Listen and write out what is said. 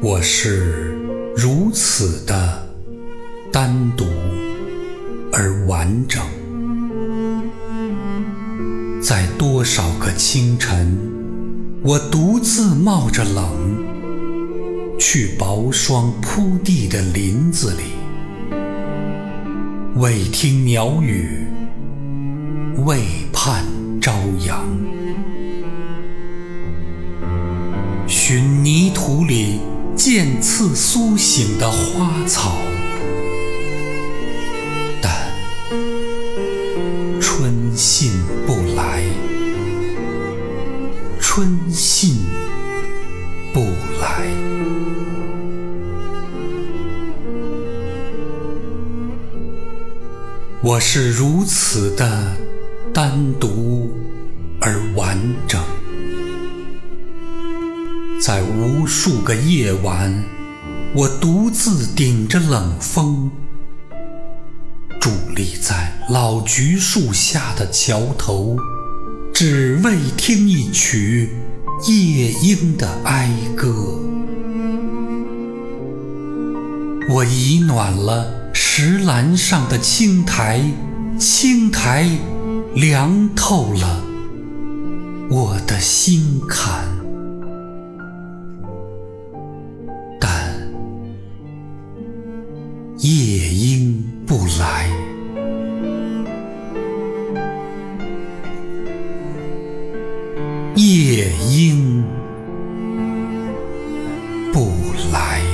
我是如此的单独而完整，在多少个清晨，我独自冒着冷，去薄霜铺地的林子里，未听鸟语，未盼朝阳，寻泥土里。渐次苏醒的花草，但春信不来，春信不来。我是如此的单独而完整。在无数个夜晚，我独自顶着冷风，伫立在老橘树下的桥头，只为听一曲夜莺的哀歌。我已暖了石栏上的青苔，青苔凉透了我的心坎。夜莺不来，夜莺不来。